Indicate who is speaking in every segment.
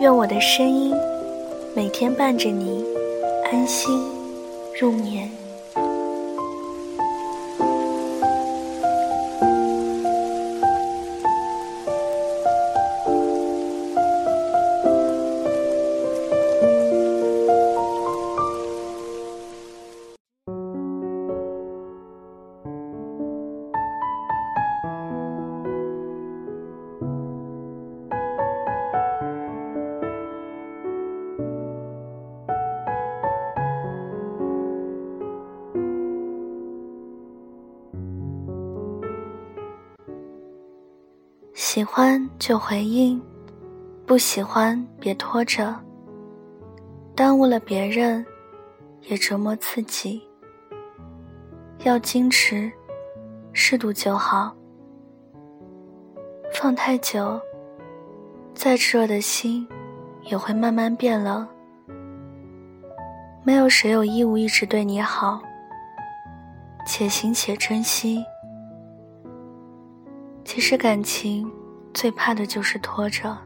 Speaker 1: 愿我的声音每天伴着你安心入眠。喜欢就回应，不喜欢别拖着。耽误了别人，也折磨自己。要矜持，适度就好。放太久，再炽热的心也会慢慢变冷。没有谁有义务一直对你好，且行且珍惜。其实感情。最怕的就是拖着。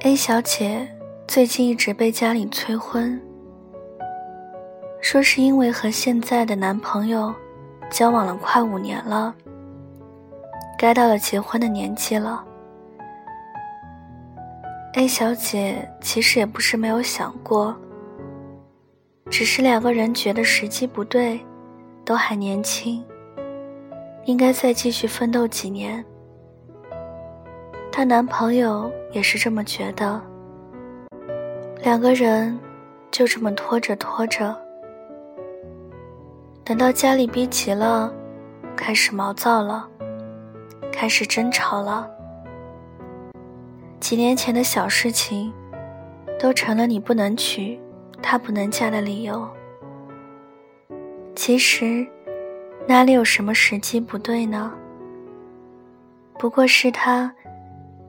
Speaker 1: A 小姐最近一直被家里催婚，说是因为和现在的男朋友交往了快五年了，该到了结婚的年纪了。A 小姐其实也不是没有想过，只是两个人觉得时机不对，都还年轻，应该再继续奋斗几年。她男朋友也是这么觉得，两个人就这么拖着拖着，等到家里逼急了，开始毛躁了，开始争吵了。几年前的小事情，都成了你不能娶，她不能嫁的理由。其实，哪里有什么时机不对呢？不过是他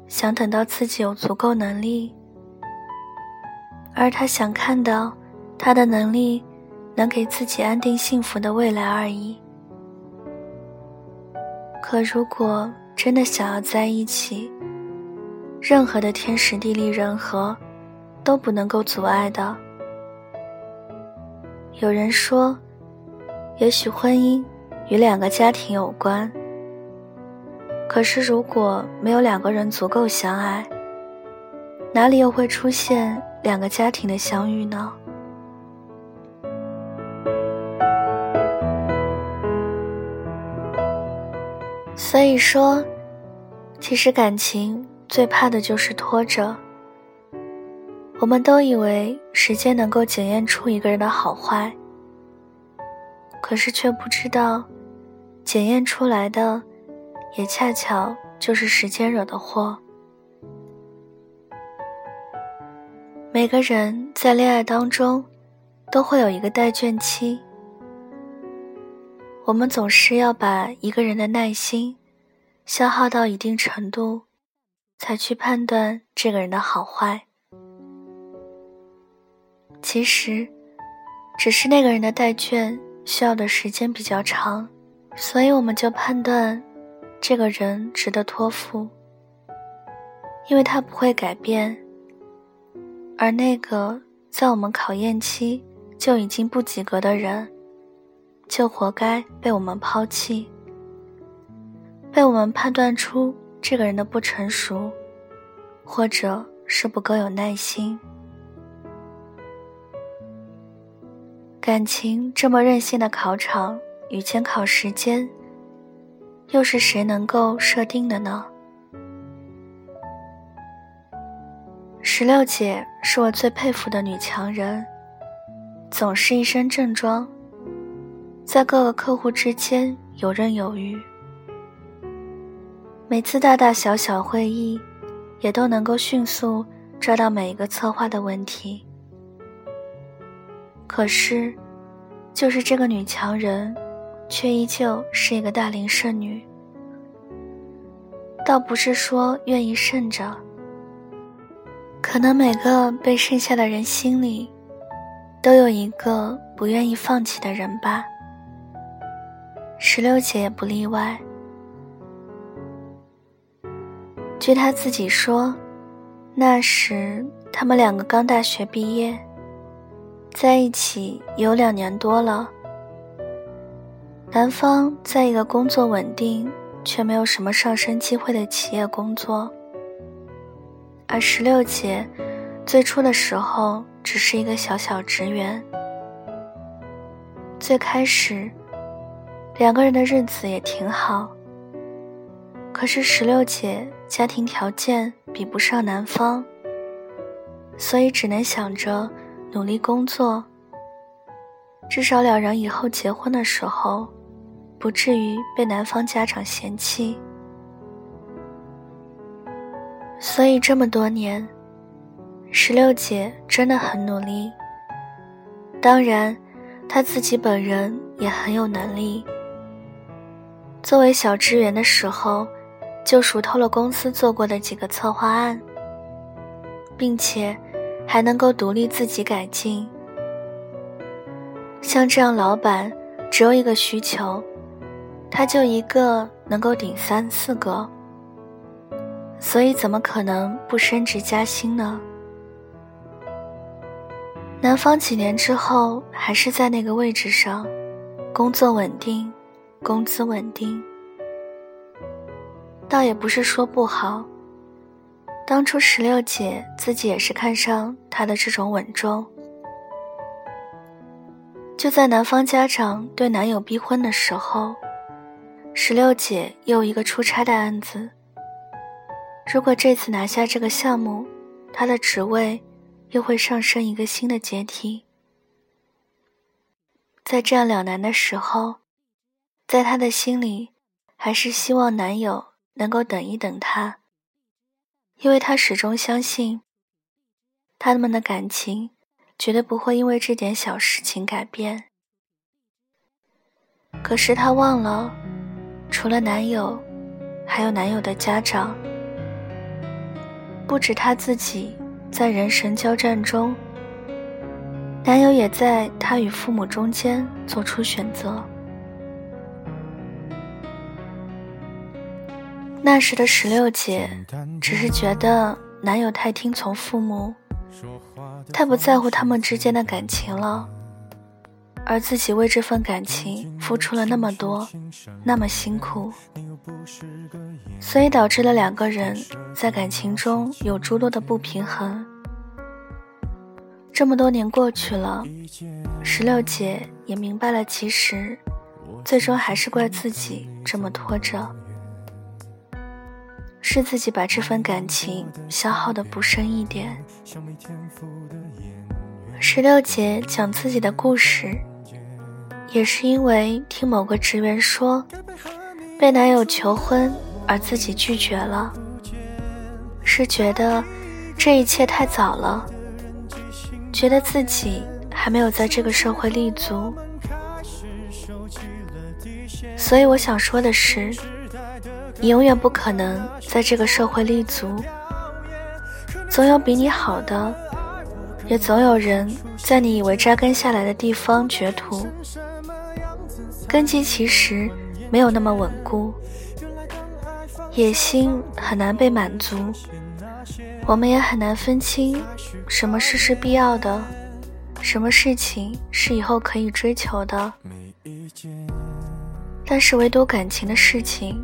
Speaker 1: 想等到自己有足够能力，而他想看到他的能力能给自己安定幸福的未来而已。可如果真的想要在一起，任何的天时地利人和，都不能够阻碍的。有人说，也许婚姻与两个家庭有关。可是如果没有两个人足够相爱，哪里又会出现两个家庭的相遇呢？所以说，其实感情。最怕的就是拖着。我们都以为时间能够检验出一个人的好坏，可是却不知道，检验出来的，也恰巧就是时间惹的祸。每个人在恋爱当中，都会有一个待倦期。我们总是要把一个人的耐心，消耗到一定程度。才去判断这个人的好坏。其实，只是那个人的待卷需要的时间比较长，所以我们就判断这个人值得托付，因为他不会改变。而那个在我们考验期就已经不及格的人，就活该被我们抛弃，被我们判断出。这个人的不成熟，或者是不够有耐心。感情这么任性的考场与监考时间，又是谁能够设定的呢？石榴姐是我最佩服的女强人，总是一身正装，在各个客户之间游刃有余。每次大大小小会议，也都能够迅速抓到每一个策划的问题。可是，就是这个女强人，却依旧是一个大龄剩女。倒不是说愿意剩着，可能每个被剩下的人心里，都有一个不愿意放弃的人吧。石榴姐也不例外。据他自己说，那时他们两个刚大学毕业，在一起有两年多了。男方在一个工作稳定却没有什么上升机会的企业工作，而石榴姐最初的时候只是一个小小职员。最开始，两个人的日子也挺好。可是石榴姐家庭条件比不上男方，所以只能想着努力工作，至少两人以后结婚的时候，不至于被男方家长嫌弃。所以这么多年，石榴姐真的很努力。当然，她自己本人也很有能力。作为小职员的时候。就熟透了公司做过的几个策划案，并且还能够独立自己改进。像这样老板只有一个需求，他就一个能够顶三四个，所以怎么可能不升职加薪呢？男方几年之后还是在那个位置上，工作稳定，工资稳定。倒也不是说不好。当初石榴姐自己也是看上他的这种稳重。就在男方家长对男友逼婚的时候，石榴姐又一个出差的案子。如果这次拿下这个项目，她的职位又会上升一个新的阶梯。在这样两难的时候，在她的心里，还是希望男友。能够等一等他，因为他始终相信，他们的感情绝对不会因为这点小事情改变。可是他忘了，除了男友，还有男友的家长。不止他自己在人神交战中，男友也在他与父母中间做出选择。那时的石榴姐，只是觉得男友太听从父母，太不在乎他们之间的感情了，而自己为这份感情付出了那么多，那么辛苦，所以导致了两个人在感情中有诸多的不平衡。这么多年过去了，石榴姐也明白了，其实最终还是怪自己这么拖着。是自己把这份感情消耗的不深一点。石榴姐讲自己的故事，也是因为听某个职员说，被男友求婚而自己拒绝了，是觉得这一切太早了，觉得自己还没有在这个社会立足。所以我想说的是。你永远不可能在这个社会立足，总有比你好的，也总有人在你以为扎根下来的地方掘土，根基其实没有那么稳固，野心很难被满足，我们也很难分清什么事是必要的，什么事情是以后可以追求的，但是唯独感情的事情。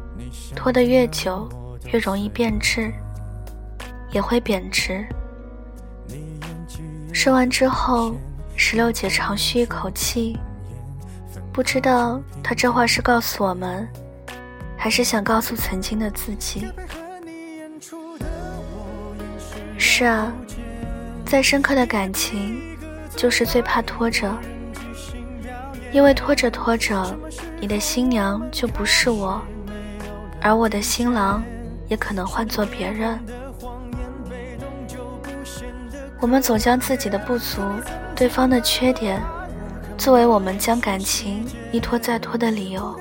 Speaker 1: 拖得越久，越容易变质，也会贬值。说完之后，石榴姐长吁一口气，不知道她这话是告诉我们，还是想告诉曾经的自己。是啊，再深刻的感情，就是最怕拖着。因为拖着拖着，你的新娘就不是我，而我的新郎也可能换做别人。我们总将自己的不足、对方的缺点，作为我们将感情一拖再拖的理由。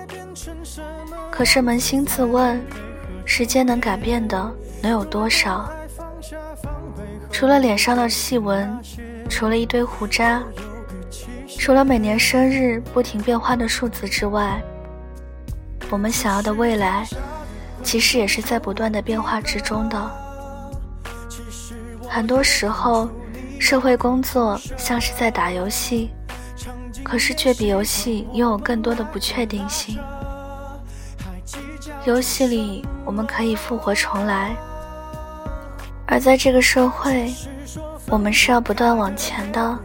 Speaker 1: 可是扪心自问，时间能改变的能有多少？除了脸上的细纹，除了一堆胡渣，除了每年生日不停变化的数字之外，我们想要的未来，其实也是在不断的变化之中的。很多时候，社会工作像是在打游戏，可是却比游戏拥有更多的不确定性。游戏里我们可以复活重来，而在这个社会，我们是要不断往前的。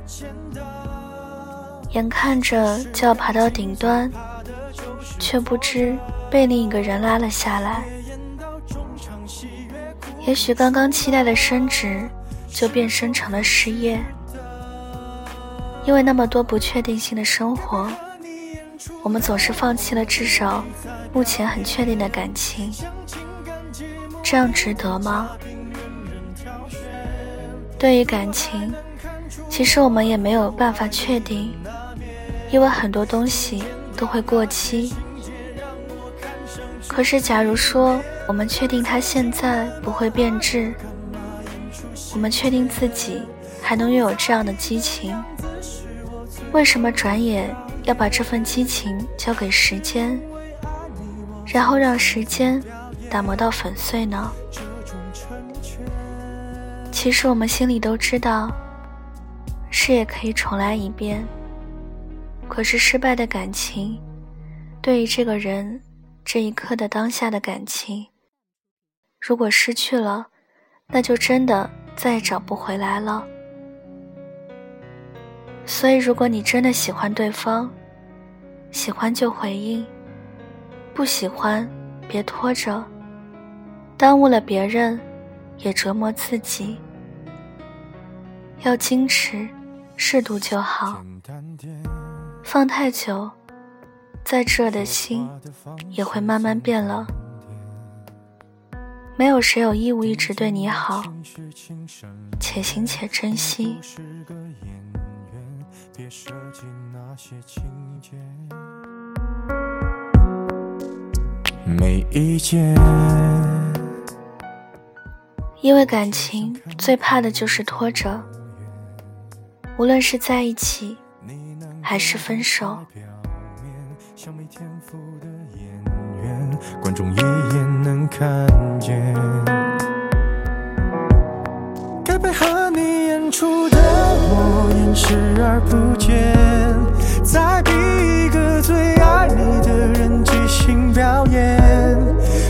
Speaker 1: 眼看着就要爬到顶端，却不知被另一个人拉了下来。也许刚刚期待的升职。就变身成了失业，因为那么多不确定性的生活，我们总是放弃了至少目前很确定的感情，这样值得吗？对于感情，其实我们也没有办法确定，因为很多东西都会过期。可是，假如说我们确定它现在不会变质。我们确定自己还能拥有这样的激情，为什么转眼要把这份激情交给时间，然后让时间打磨到粉碎呢？其实我们心里都知道，事业可以重来一遍，可是失败的感情，对于这个人这一刻的当下的感情，如果失去了，那就真的。再也找不回来了。所以，如果你真的喜欢对方，喜欢就回应；不喜欢，别拖着，耽误了别人，也折磨自己。要矜持，适度就好。放太久，再热的心也会慢慢变冷。没有谁有义务一直对你好，且行且珍惜。没意见。因为感情最怕的就是拖着，无论是在一起还是分手。观众一眼能看见，该配合你演出的我演视而不见，再逼一个最爱你的人即兴表演。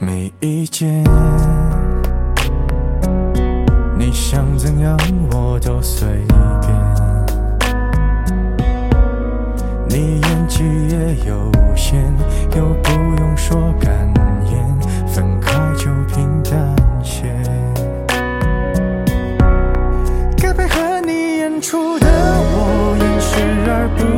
Speaker 1: 没意见。你想怎样我都随便，你演技也有限，又不用说感言，分开就平淡些。该配合你演出的我演视而不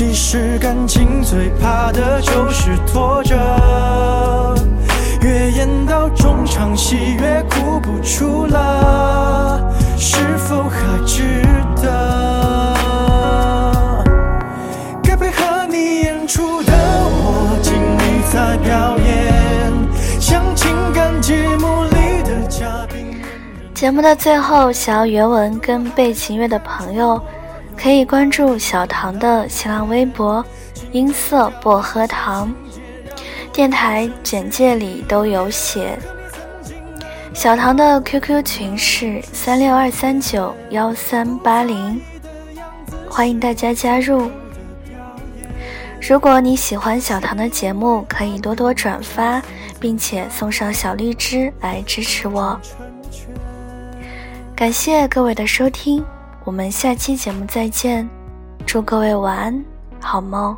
Speaker 2: 其实感情最怕的就是拖着，越演到中场戏越哭不出了，是否还值得？该配合你演出的我尽力在表演，像情感节目里的嘉宾。
Speaker 1: 节目的最后，想要原文跟背景乐的朋友。可以关注小唐的新浪微博“音色薄荷糖”，电台简介里都有写。小唐的 QQ 群是三六二三九幺三八零，欢迎大家加入。如果你喜欢小唐的节目，可以多多转发，并且送上小荔枝来支持我。感谢各位的收听。我们下期节目再见，祝各位晚安，好梦。